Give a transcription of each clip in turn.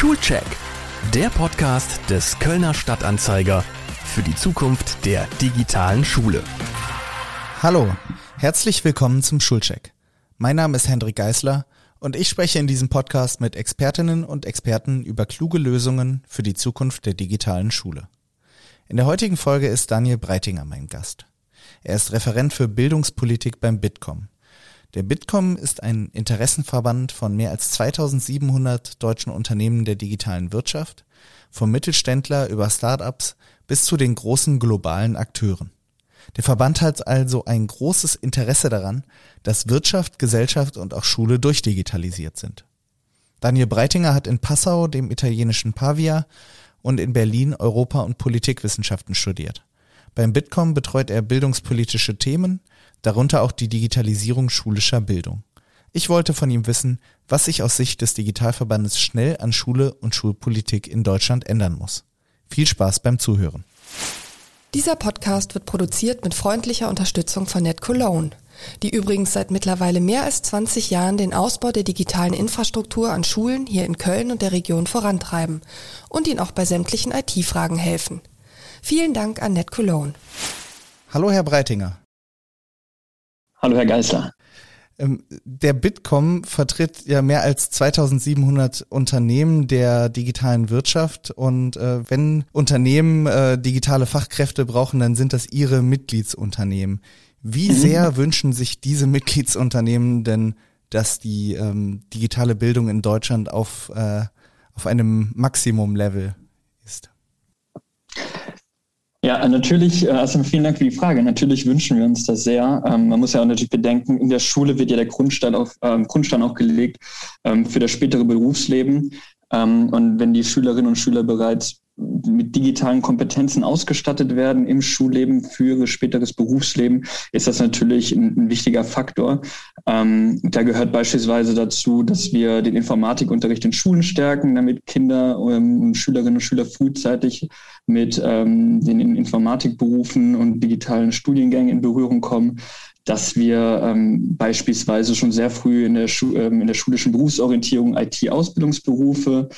Schulcheck, der Podcast des Kölner Stadtanzeiger für die Zukunft der digitalen Schule. Hallo, herzlich willkommen zum Schulcheck. Mein Name ist Hendrik Geisler und ich spreche in diesem Podcast mit Expertinnen und Experten über kluge Lösungen für die Zukunft der digitalen Schule. In der heutigen Folge ist Daniel Breitinger mein Gast. Er ist Referent für Bildungspolitik beim Bitkom. Der Bitkom ist ein Interessenverband von mehr als 2700 deutschen Unternehmen der digitalen Wirtschaft, vom Mittelständler über Startups bis zu den großen globalen Akteuren. Der Verband hat also ein großes Interesse daran, dass Wirtschaft, Gesellschaft und auch Schule durchdigitalisiert sind. Daniel Breitinger hat in Passau, dem italienischen Pavia, und in Berlin Europa- und Politikwissenschaften studiert. Beim Bitkom betreut er bildungspolitische Themen, darunter auch die Digitalisierung schulischer Bildung. Ich wollte von ihm wissen, was sich aus Sicht des Digitalverbandes schnell an Schule und Schulpolitik in Deutschland ändern muss. Viel Spaß beim Zuhören. Dieser Podcast wird produziert mit freundlicher Unterstützung von NetCologne, die übrigens seit mittlerweile mehr als 20 Jahren den Ausbau der digitalen Infrastruktur an Schulen hier in Köln und der Region vorantreiben und ihnen auch bei sämtlichen IT-Fragen helfen. Vielen Dank an NetCologne. Hallo, Herr Breitinger. Hallo, Herr Geisler. Ähm, der Bitkom vertritt ja mehr als 2700 Unternehmen der digitalen Wirtschaft und äh, wenn Unternehmen äh, digitale Fachkräfte brauchen, dann sind das ihre Mitgliedsunternehmen. Wie mhm. sehr wünschen sich diese Mitgliedsunternehmen denn, dass die ähm, digitale Bildung in Deutschland auf, äh, auf einem Maximum-Level? Ja, natürlich, also vielen Dank für die Frage. Natürlich wünschen wir uns das sehr. Ähm, man muss ja auch natürlich bedenken, in der Schule wird ja der Grundstein, auf, ähm, Grundstein auch gelegt ähm, für das spätere Berufsleben. und wenn die Schülerinnen und Schüler bereits mit digitalen Kompetenzen ausgestattet werden im Schulleben für späteres Berufsleben, ist das natürlich ein, ein wichtiger Faktor. Ähm, da gehört beispielsweise dazu, dass wir den Informatikunterricht in Schulen stärken, damit Kinder ähm, und Schülerinnen und Schüler frühzeitig mit ähm, den Informatikberufen und digitalen Studiengängen in Berührung kommen dass wir ähm, beispielsweise schon sehr früh in der, ähm, in der schulischen Berufsorientierung IT-Ausbildungsberufe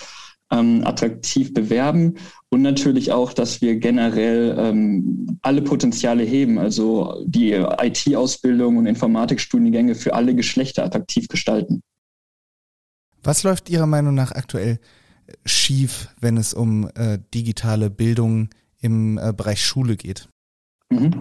ähm, attraktiv bewerben und natürlich auch, dass wir generell ähm, alle Potenziale heben, also die IT-Ausbildung und Informatikstudiengänge für alle Geschlechter attraktiv gestalten. Was läuft Ihrer Meinung nach aktuell schief, wenn es um äh, digitale Bildung im äh, Bereich Schule geht? Mhm.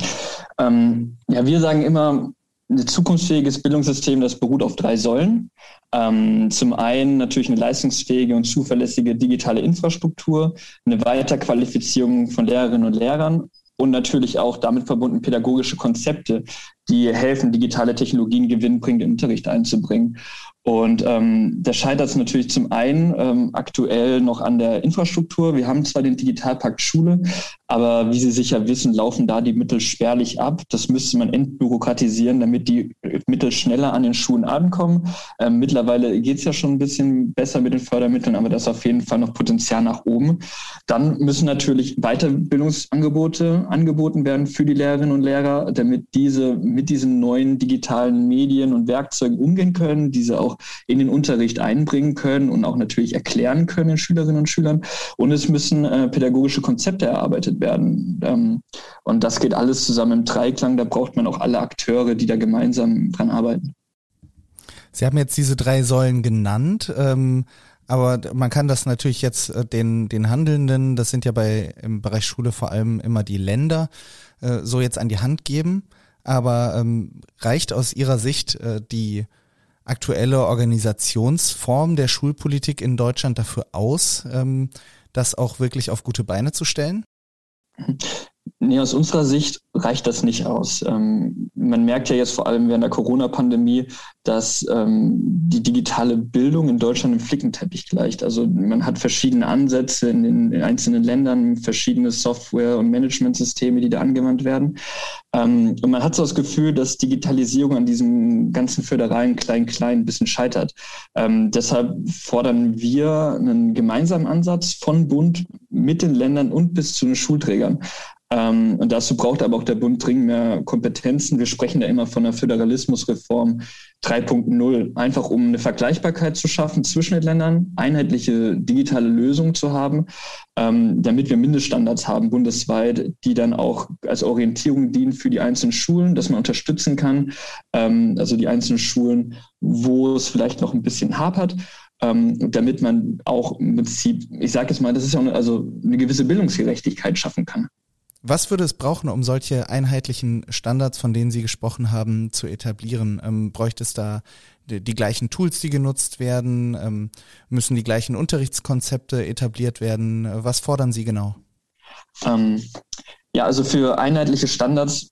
Ähm, ja, wir sagen immer, ein zukunftsfähiges Bildungssystem, das beruht auf drei Säulen. Ähm, zum einen natürlich eine leistungsfähige und zuverlässige digitale Infrastruktur, eine Weiterqualifizierung von Lehrerinnen und Lehrern und natürlich auch damit verbunden pädagogische Konzepte, die helfen, digitale Technologien gewinnbringend in den Unterricht einzubringen. Und ähm, da scheitert es natürlich zum einen ähm, aktuell noch an der Infrastruktur. Wir haben zwar den Digitalpakt Schule, aber wie Sie sicher wissen, laufen da die Mittel spärlich ab. Das müsste man entbürokratisieren, damit die Mittel schneller an den Schulen ankommen. Ähm, mittlerweile geht es ja schon ein bisschen besser mit den Fördermitteln, aber das ist auf jeden Fall noch Potenzial nach oben. Dann müssen natürlich Weiterbildungsangebote angeboten werden für die Lehrerinnen und Lehrer, damit diese mit diesen neuen digitalen Medien und Werkzeugen umgehen können, diese auch in den Unterricht einbringen können und auch natürlich erklären können den Schülerinnen und Schülern. Und es müssen äh, pädagogische Konzepte erarbeitet werden. Ähm, und das geht alles zusammen im Dreiklang. Da braucht man auch alle Akteure, die da gemeinsam dran arbeiten. Sie haben jetzt diese drei Säulen genannt. Ähm aber man kann das natürlich jetzt äh, den, den Handelnden, das sind ja bei im Bereich Schule vor allem immer die Länder, äh, so jetzt an die Hand geben. Aber ähm, reicht aus Ihrer Sicht äh, die aktuelle Organisationsform der Schulpolitik in Deutschland dafür aus, ähm, das auch wirklich auf gute Beine zu stellen? Nee, aus unserer Sicht reicht das nicht aus. Ähm, man merkt ja jetzt vor allem während der Corona-Pandemie, dass ähm, die digitale Bildung in Deutschland im Flickenteppich gleicht. Also man hat verschiedene Ansätze in den in einzelnen Ländern, verschiedene Software- und Managementsysteme, die da angewandt werden. Ähm, und man hat so das Gefühl, dass Digitalisierung an diesem ganzen föderalen Klein-Klein ein bisschen scheitert. Ähm, deshalb fordern wir einen gemeinsamen Ansatz von Bund mit den Ländern und bis zu den Schulträgern. Ähm, und dazu braucht aber auch der Bund dringend mehr Kompetenzen. Wir sprechen da immer von einer Föderalismusreform 3.0, einfach um eine Vergleichbarkeit zu schaffen zwischen den Ländern, einheitliche digitale Lösungen zu haben, ähm, damit wir Mindeststandards haben bundesweit, die dann auch als Orientierung dienen für die einzelnen Schulen, dass man unterstützen kann, ähm, also die einzelnen Schulen, wo es vielleicht noch ein bisschen hapert ähm, damit man auch im Prinzip, ich sage jetzt mal, das ist ja eine, also eine gewisse Bildungsgerechtigkeit schaffen kann. Was würde es brauchen, um solche einheitlichen Standards, von denen Sie gesprochen haben, zu etablieren? Ähm, bräuchte es da die, die, gleichen Tools, die genutzt werden? Ähm, müssen die gleichen Unterrichtskonzepte etabliert werden? Was fordern Sie genau? Ähm, ja, also für einheitliche Standards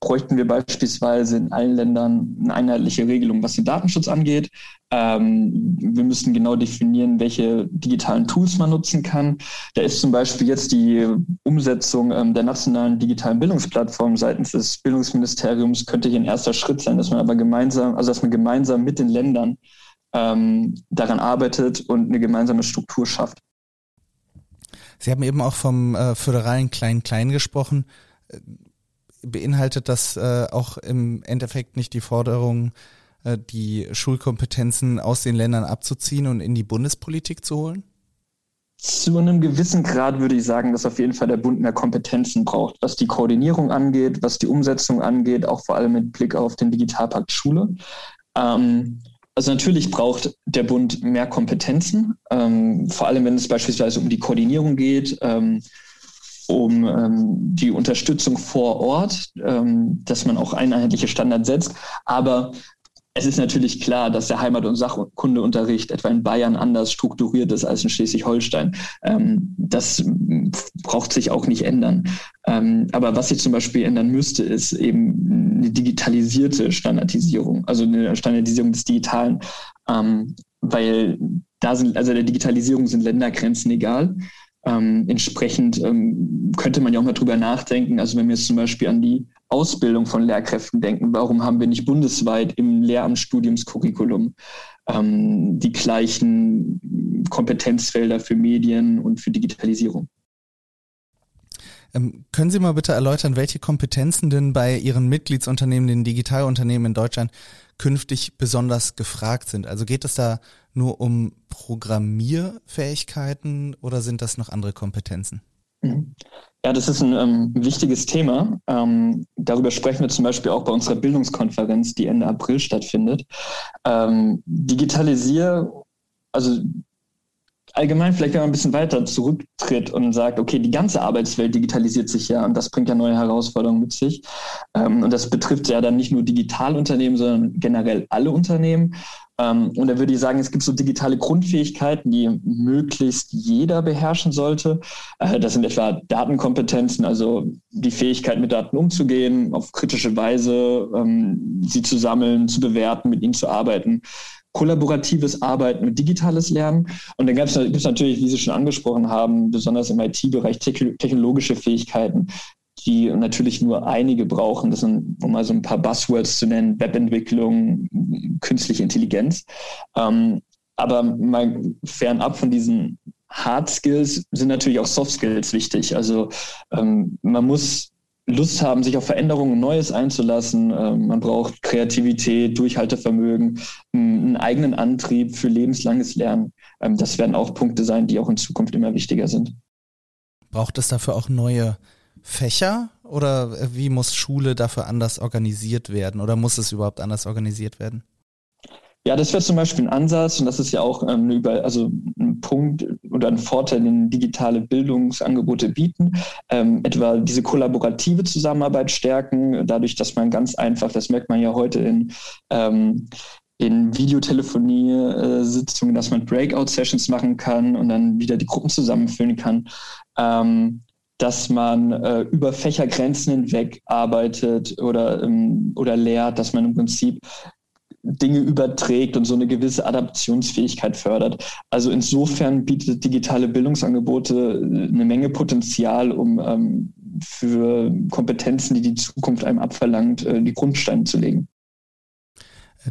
bräuchten wir beispielsweise in allen Ländern eine einheitliche Regelung, was den Datenschutz angeht. Ähm, wir müssen genau definieren, welche digitalen Tools man nutzen kann. Da ist zum Beispiel jetzt die Umsetzung ähm, der nationalen digitalen Bildungsplattform seitens des Bildungsministeriums könnte hier ein erster Schritt sein, dass man aber gemeinsam, also dass man gemeinsam mit den Ländern ähm, daran arbeitet und eine gemeinsame Struktur schafft. Sie haben eben auch vom äh, föderalen Klein-Klein gesprochen beinhaltet das äh, auch im Endeffekt nicht die Forderung, äh, die Schulkompetenzen aus den Ländern abzuziehen und in die Bundespolitik zu holen? Zu einem gewissen Grad würde ich sagen, dass auf jeden Fall der Bund mehr Kompetenzen braucht, was die Koordinierung angeht, was die Umsetzung angeht, auch vor allem mit Blick auf den Digitalpakt Schule. Ähm, also natürlich braucht der Bund mehr Kompetenzen, ähm, vor allem wenn es beispielsweise um die Koordinierung geht. Ähm, um ähm, die Unterstützung vor Ort, ähm, dass man auch einheitliche Standards setzt. Aber es ist natürlich klar, dass der Heimat- und Sachkundeunterricht etwa in Bayern anders strukturiert ist als in Schleswig-Holstein. Ähm, das braucht sich auch nicht ändern. Ähm, aber was sich zum Beispiel ändern müsste, ist eben eine digitalisierte Standardisierung, also eine Standardisierung des Digitalen, ähm, weil da sind, also der Digitalisierung sind Ländergrenzen egal. Ähm, entsprechend ähm, könnte man ja auch mal drüber nachdenken. Also wenn wir jetzt zum Beispiel an die Ausbildung von Lehrkräften denken, warum haben wir nicht bundesweit im Lehramtsstudiumscurriculum ähm, die gleichen Kompetenzfelder für Medien und für Digitalisierung? Ähm, können Sie mal bitte erläutern, welche Kompetenzen denn bei Ihren Mitgliedsunternehmen, den Digitalunternehmen in Deutschland, künftig besonders gefragt sind? Also geht es da nur um Programmierfähigkeiten oder sind das noch andere Kompetenzen? Mhm. Ja, das ist ein ähm, wichtiges Thema. Ähm, darüber sprechen wir zum Beispiel auch bei unserer Bildungskonferenz, die Ende April stattfindet. Ähm, Digitalisier, also allgemein vielleicht, wenn man ein bisschen weiter zurücktritt und sagt, okay, die ganze Arbeitswelt digitalisiert sich ja und das bringt ja neue Herausforderungen mit sich. Ähm, und das betrifft ja dann nicht nur Digitalunternehmen, sondern generell alle Unternehmen. Ähm, und da würde ich sagen, es gibt so digitale Grundfähigkeiten, die möglichst jeder beherrschen sollte. Äh, das sind etwa Datenkompetenzen, also die Fähigkeit, mit Daten umzugehen, auf kritische Weise ähm, sie zu sammeln, zu bewerten, mit ihnen zu arbeiten kollaboratives Arbeiten und digitales Lernen. Und dann gibt es natürlich, wie Sie schon angesprochen haben, besonders im IT-Bereich technologische Fähigkeiten, die natürlich nur einige brauchen. Das sind, um mal so ein paar Buzzwords zu nennen, Webentwicklung, künstliche Intelligenz. Ähm, aber mal fernab von diesen Hard Skills sind natürlich auch Soft Skills wichtig. Also ähm, man muss Lust haben, sich auf Veränderungen und Neues einzulassen. Ähm, man braucht Kreativität, Durchhaltevermögen, einen eigenen Antrieb für lebenslanges Lernen. Ähm, das werden auch Punkte sein, die auch in Zukunft immer wichtiger sind. Braucht es dafür auch neue Fächer oder wie muss Schule dafür anders organisiert werden oder muss es überhaupt anders organisiert werden? Ja, das wäre zum Beispiel ein Ansatz und das ist ja auch ähm, über, also ein Punkt oder ein Vorteil, den digitale Bildungsangebote bieten. Ähm, etwa diese kollaborative Zusammenarbeit stärken, dadurch, dass man ganz einfach, das merkt man ja heute in ähm, in Videotelefonie-Sitzungen, dass man Breakout-Sessions machen kann und dann wieder die Gruppen zusammenfüllen kann. Ähm, dass man äh, über Fächergrenzen hinweg arbeitet oder, ähm, oder lehrt, dass man im Prinzip Dinge überträgt und so eine gewisse Adaptionsfähigkeit fördert. Also insofern bietet digitale Bildungsangebote äh, eine Menge Potenzial, um ähm, für Kompetenzen, die die Zukunft einem abverlangt, äh, die Grundsteine zu legen.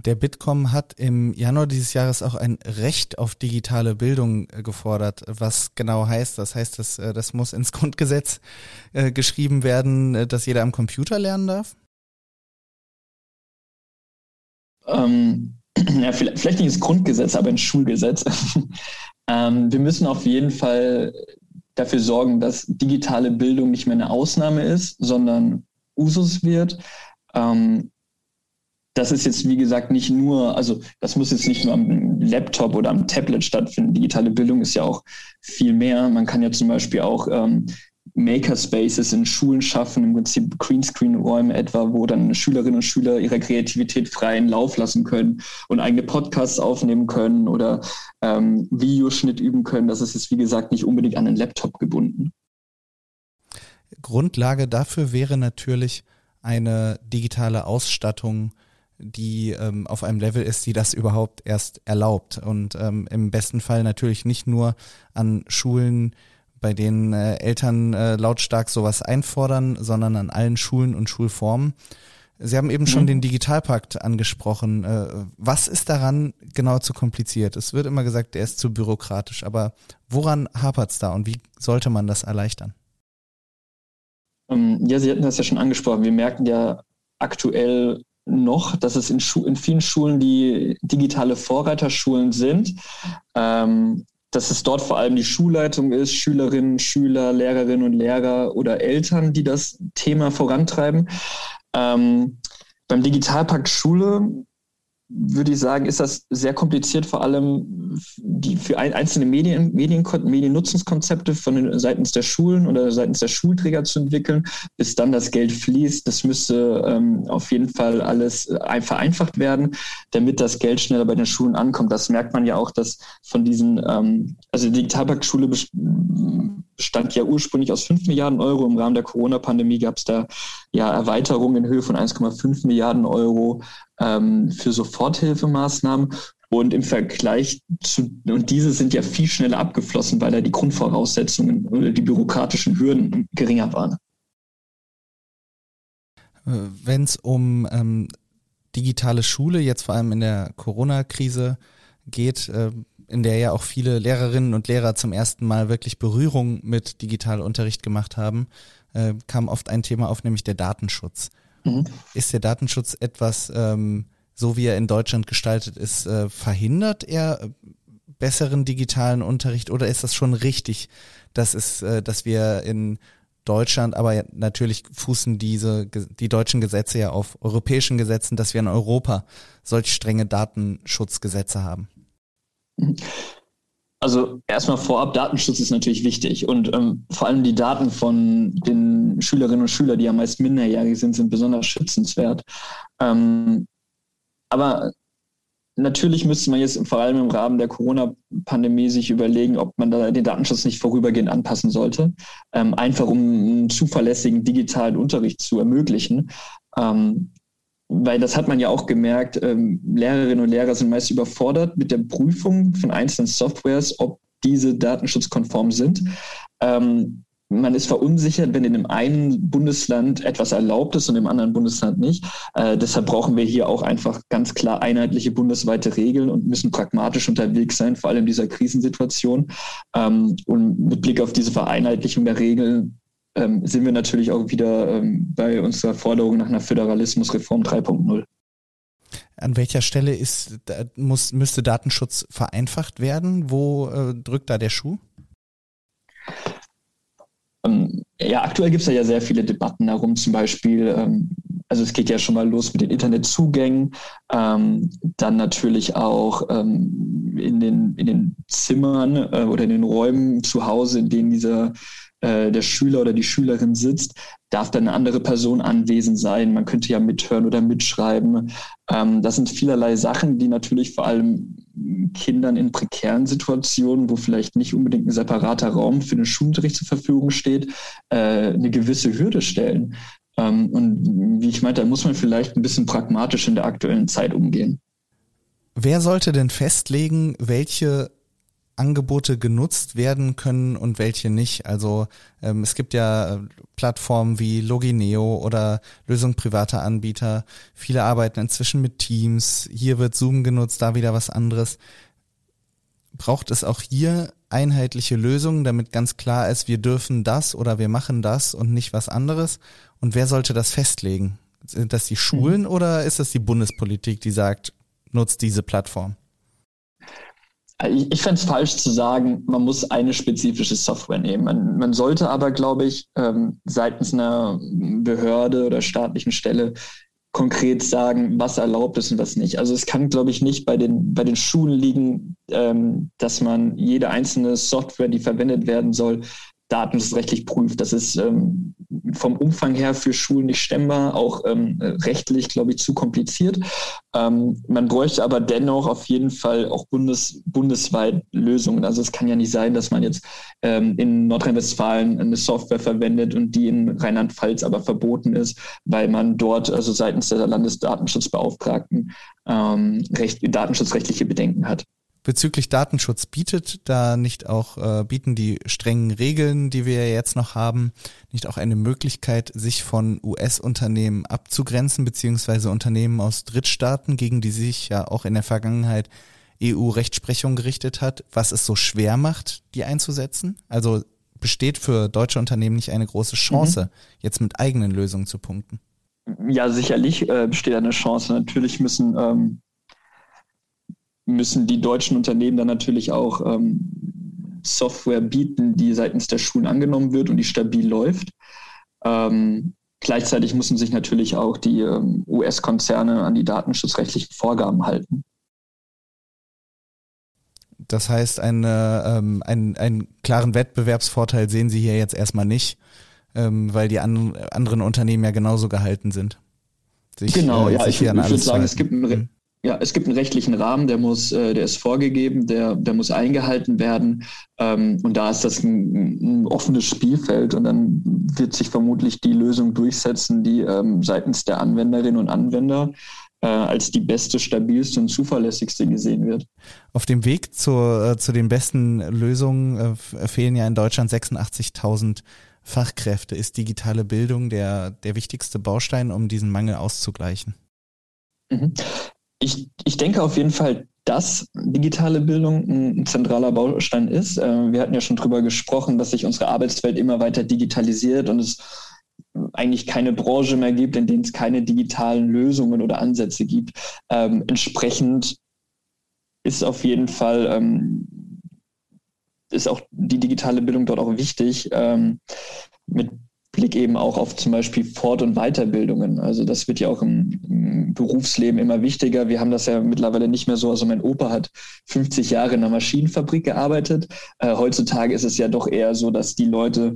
Der Bitkom hat im Januar dieses Jahres auch ein Recht auf digitale Bildung äh, gefordert. Was genau heißt das? Heißt das, äh, das muss ins Grundgesetz geschrieben werden, dass jeder am Computer lernen darf? Ähm, ja, vielleicht, nicht ins Grundgesetz, aber ins Schulgesetz. ähm, wir müssen auf jeden Fall dafür sorgen, dass digitale Bildung nicht mehr eine Ausnahme ist, sondern Usus wird. Ähm, das ist jetzt, wie gesagt, nicht nur, also das muss jetzt nicht nur am Laptop oder am Tablet stattfinden. Digitale Bildung ist ja auch viel mehr. Man kann ja zum Beispiel auch ähm, Makerspaces in Schulen schaffen, im Prinzip Greenscreen-Räume etwa, wo dann Schülerinnen und Schüler ihre Kreativität freien Lauf lassen können und eigene Podcasts aufnehmen können oder ähm, Videoschnitt üben können. Das ist jetzt, wie gesagt, nicht unbedingt an den Laptop gebunden. Grundlage dafür wäre natürlich eine digitale Ausstattung, die ähm, auf einem Level ist, die das überhaupt erst erlaubt. Und ähm, im besten Fall natürlich nicht nur an Schulen, bei denen äh, Eltern äh, lautstark sowas einfordern, sondern an allen Schulen und Schulformen. Sie haben eben schon mhm. den Digitalpakt angesprochen. Äh, was ist daran genau zu kompliziert? Es wird immer gesagt, er ist zu bürokratisch, aber woran hapert es da und wie sollte man das erleichtern? Ähm, ja, Sie hatten das ja schon angesprochen. Wir merken ja aktuell noch, dass es in, Schu in vielen Schulen die digitale Vorreiterschulen sind. Ähm, dass es dort vor allem die Schulleitung ist, Schülerinnen, Schüler, Lehrerinnen und Lehrer oder Eltern, die das Thema vorantreiben. Ähm, beim Digitalpakt Schule würde ich sagen, ist das sehr kompliziert, vor allem die für einzelne Medien, Medien, Mediennutzungskonzepte von den, seitens der Schulen oder seitens der Schulträger zu entwickeln, bis dann das Geld fließt. Das müsste ähm, auf jeden Fall alles äh, vereinfacht werden, damit das Geld schneller bei den Schulen ankommt. Das merkt man ja auch, dass von diesen, ähm, also die Digitalpakt-Schule bestand ja ursprünglich aus 5 Milliarden Euro. Im Rahmen der Corona-Pandemie gab es da ja Erweiterungen in Höhe von 1,5 Milliarden Euro ähm, für Soforthilfemaßnahmen. Und im Vergleich zu, und diese sind ja viel schneller abgeflossen, weil da die Grundvoraussetzungen oder die bürokratischen Hürden geringer waren. Wenn es um ähm, digitale Schule, jetzt vor allem in der Corona-Krise geht, äh, in der ja auch viele Lehrerinnen und Lehrer zum ersten Mal wirklich Berührung mit Digitalunterricht gemacht haben, äh, kam oft ein Thema auf, nämlich der Datenschutz. Mhm. Ist der Datenschutz etwas, ähm, so wie er in Deutschland gestaltet ist, äh, verhindert er besseren digitalen Unterricht oder ist das schon richtig, dass es, äh, dass wir in Deutschland, aber natürlich fußen diese die deutschen Gesetze ja auf europäischen Gesetzen, dass wir in Europa solch strenge Datenschutzgesetze haben? Also erstmal vorab, Datenschutz ist natürlich wichtig und ähm, vor allem die Daten von den Schülerinnen und Schülern, die ja meist minderjährig sind, sind besonders schützenswert. Ähm, aber natürlich müsste man jetzt vor allem im Rahmen der Corona-Pandemie sich überlegen, ob man da den Datenschutz nicht vorübergehend anpassen sollte, ähm, einfach um einen zuverlässigen digitalen Unterricht zu ermöglichen. Ähm, weil das hat man ja auch gemerkt, ähm, Lehrerinnen und Lehrer sind meist überfordert mit der Prüfung von einzelnen Softwares, ob diese datenschutzkonform sind. Ähm, man ist verunsichert, wenn in dem einen Bundesland etwas erlaubt ist und im anderen Bundesland nicht. Äh, deshalb brauchen wir hier auch einfach ganz klar einheitliche bundesweite Regeln und müssen pragmatisch unterwegs sein, vor allem in dieser Krisensituation. Ähm, und mit Blick auf diese Vereinheitlichung der Regeln ähm, sind wir natürlich auch wieder ähm, bei unserer Forderung nach einer Föderalismusreform 3.0. An welcher Stelle ist, muss, müsste Datenschutz vereinfacht werden? Wo äh, drückt da der Schuh? Ähm, ja, aktuell gibt es ja sehr viele Debatten darum, zum Beispiel, ähm, also es geht ja schon mal los mit den Internetzugängen, ähm, dann natürlich auch ähm, in, den, in den Zimmern äh, oder in den Räumen zu Hause, in denen dieser äh, der Schüler oder die Schülerin sitzt, darf dann eine andere Person anwesend sein. Man könnte ja mithören oder mitschreiben. Ähm, das sind vielerlei Sachen, die natürlich vor allem Kindern in prekären Situationen, wo vielleicht nicht unbedingt ein separater Raum für den Schulunterricht zur Verfügung steht, äh, eine gewisse Hürde stellen. Ähm, und wie ich meinte, da muss man vielleicht ein bisschen pragmatisch in der aktuellen Zeit umgehen. Wer sollte denn festlegen, welche Angebote genutzt werden können und welche nicht. Also ähm, es gibt ja äh, Plattformen wie Logineo oder Lösung privater Anbieter. Viele arbeiten inzwischen mit Teams. Hier wird Zoom genutzt, da wieder was anderes. Braucht es auch hier einheitliche Lösungen, damit ganz klar ist, wir dürfen das oder wir machen das und nicht was anderes? Und wer sollte das festlegen? Sind das die Schulen mhm. oder ist das die Bundespolitik, die sagt, nutzt diese Plattform? Ich, ich fände es falsch zu sagen, man muss eine spezifische Software nehmen. Man, man sollte aber, glaube ich, ähm, seitens einer Behörde oder staatlichen Stelle konkret sagen, was erlaubt ist und was nicht. Also es kann, glaube ich, nicht bei den, bei den Schulen liegen, ähm, dass man jede einzelne Software, die verwendet werden soll, datenschutzrechtlich prüft. Das ist ähm, vom Umfang her für Schulen nicht stemmbar, auch ähm, rechtlich, glaube ich, zu kompliziert. Ähm, man bräuchte aber dennoch auf jeden Fall auch bundes, bundesweit Lösungen. Also es kann ja nicht sein, dass man jetzt ähm, in Nordrhein-Westfalen eine Software verwendet und die in Rheinland-Pfalz aber verboten ist, weil man dort also seitens der Landesdatenschutzbeauftragten ähm, recht, datenschutzrechtliche Bedenken hat bezüglich Datenschutz bietet da nicht auch, äh, bieten die strengen Regeln, die wir jetzt noch haben, nicht auch eine Möglichkeit, sich von US-Unternehmen abzugrenzen, beziehungsweise Unternehmen aus Drittstaaten, gegen die sich ja auch in der Vergangenheit EU-Rechtsprechung gerichtet hat, was es so schwer macht, die einzusetzen? Also besteht für deutsche Unternehmen nicht eine große Chance, mhm. jetzt mit eigenen Lösungen zu punkten? Ja, sicherlich äh, besteht eine Chance. Natürlich müssen ähm, müssen die deutschen Unternehmen dann natürlich auch ähm, Software bieten, die seitens der Schulen angenommen wird und die stabil läuft. Ähm, gleichzeitig müssen sich natürlich auch die ähm, US-Konzerne an die datenschutzrechtlichen Vorgaben halten. Das heißt, eine, ähm, einen, einen klaren Wettbewerbsvorteil sehen Sie hier jetzt erstmal nicht, ähm, weil die an, anderen Unternehmen ja genauso gehalten sind. Sich, genau, äh, ja, ich, ich würde sagen, es gibt ein, mhm ja, es gibt einen rechtlichen Rahmen, der muss, äh, der ist vorgegeben, der, der muss eingehalten werden. Ähm, und da ist das ein, ein, offenes Spielfeld und dann wird sich vermutlich die Lösung durchsetzen, die ähm, seitens der Anwenderinnen und Anwender äh, als die beste, stabilste und zuverlässigste gesehen wird. Auf dem Weg zur, äh, zu den besten Lösungen fehlen ja in Deutschland 86.000 Fachkräfte. Ist digitale Bildung der, der wichtigste Baustein, um diesen Mangel auszugleichen? Mhm. Ich, ich denke auf jeden Fall, dass digitale Bildung ein zentraler Baustein ist. Äh, wir hatten ja schon drüber gesprochen, dass sich unsere Arbeitswelt immer weiter digitalisiert und es eigentlich keine Branche mehr gibt, in denen es keine digitalen Lösungen oder Ansätze gibt. Ähm, entsprechend ist auf jeden Fall ähm, ist auch die digitale Bildung dort auch wichtig. Ähm, mit Blick eben auch auf zum Beispiel Fort- und Weiterbildungen. Also das wird ja auch im, im, Berufsleben immer wichtiger. Wir haben das ja mittlerweile nicht mehr so. Also mein Opa hat 50 Jahre in einer Maschinenfabrik gearbeitet. Äh, heutzutage ist es ja doch eher so, dass die Leute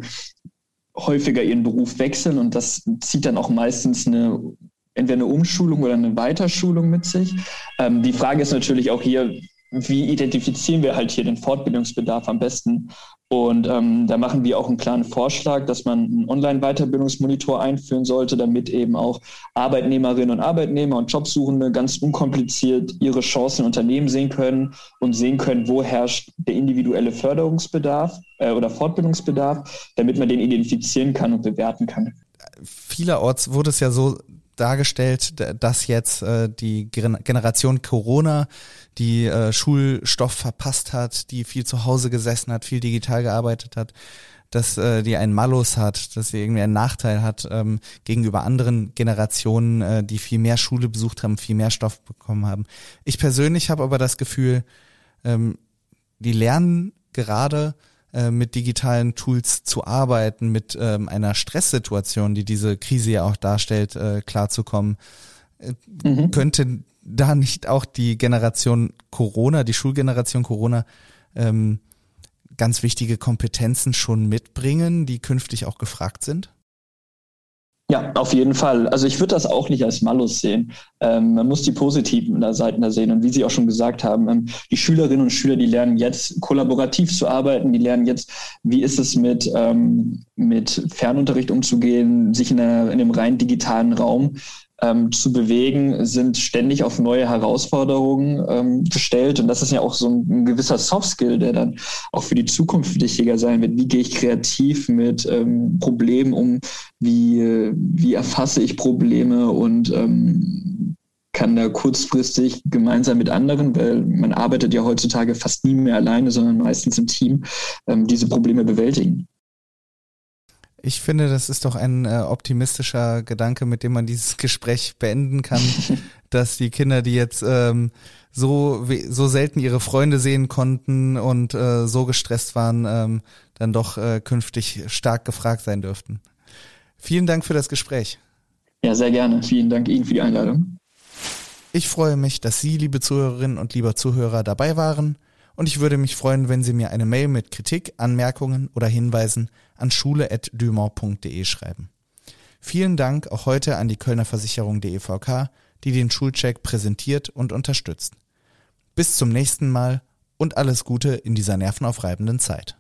häufiger ihren Beruf wechseln und das zieht dann auch meistens eine entweder eine Umschulung oder eine Weiterschulung mit sich. Ähm, die Frage ist natürlich auch hier, wie identifizieren wir halt hier den Fortbildungsbedarf am besten? Und ähm, da machen wir auch einen klaren Vorschlag, dass man einen Online-Weiterbildungsmonitor einführen sollte, damit eben auch Arbeitnehmerinnen und Arbeitnehmer und Jobsuchende ganz unkompliziert ihre Chancen in Unternehmen sehen können und sehen können, wo herrscht der individuelle Förderungsbedarf äh, oder Fortbildungsbedarf, damit man den identifizieren kann und bewerten kann. Vielerorts wurde es ja so dargestellt, dass jetzt äh, die Generation Corona die äh, Schulstoff verpasst hat, die viel zu Hause gesessen hat, viel digital gearbeitet hat, dass äh, die einen Malus hat, dass sie irgendwie einen Nachteil hat ähm, gegenüber anderen Generationen, äh, die viel mehr Schule besucht haben, viel mehr Stoff bekommen haben. Ich persönlich habe aber das Gefühl, ähm, die lernen gerade äh, mit digitalen Tools zu arbeiten, mit ähm, einer Stresssituation, die diese Krise ja auch darstellt, äh, klarzukommen. Äh, mhm. Könnte da nicht auch die Generation Corona, die Schulgeneration Corona, ähm, ganz wichtige Kompetenzen schon mitbringen, die künftig auch gefragt sind? Ja, auf jeden Fall. Also ich würde das auch nicht als Malus sehen. Ähm, man muss die positiven Seiten da sehen. Und wie Sie auch schon gesagt haben, ähm, die Schülerinnen und Schüler, die lernen jetzt kollaborativ zu arbeiten, die lernen jetzt, wie ist es mit, ähm, mit Fernunterricht umzugehen, sich in, einer, in einem rein digitalen Raum ähm, zu bewegen, sind ständig auf neue Herausforderungen ähm, gestellt. Und das ist ja auch so ein, ein, gewisser Soft-Skill, der dann auch für die Zukunft wichtiger sein wird. Wie gehe ich kreativ mit ähm, Problemen um? Wie, wie erfasse ich Probleme und ähm, kann da kurzfristig gemeinsam mit anderen, weil man arbeitet ja heutzutage fast nie mehr alleine, sondern meistens im Team, ähm, diese Probleme bewältigen. Ich finde, das ist doch ein äh, optimistischer Gedanke, mit dem man dieses Gespräch beenden kann, dass die Kinder, die jetzt ähm, so, so selten ihre Freunde sehen konnten und äh, so gestresst waren, ähm, dann doch äh, künftig stark gefragt sein dürften. Vielen Dank für das Gespräch. Ja, sehr gerne. Vielen Dank Ihnen für die Einladung. Ich freue mich, dass Sie, liebe Zuhörerinnen und lieber Zuhörer, dabei waren und ich würde mich freuen, wenn Sie mir eine Mail mit Kritik, Anmerkungen oder Hinweisen an schule.dumont.de schreiben. Vielen Dank auch heute an die Kölner Versicherung DEVK, die den Schulcheck präsentiert und unterstützt. Bis zum nächsten Mal und alles Gute in dieser nervenaufreibenden Zeit.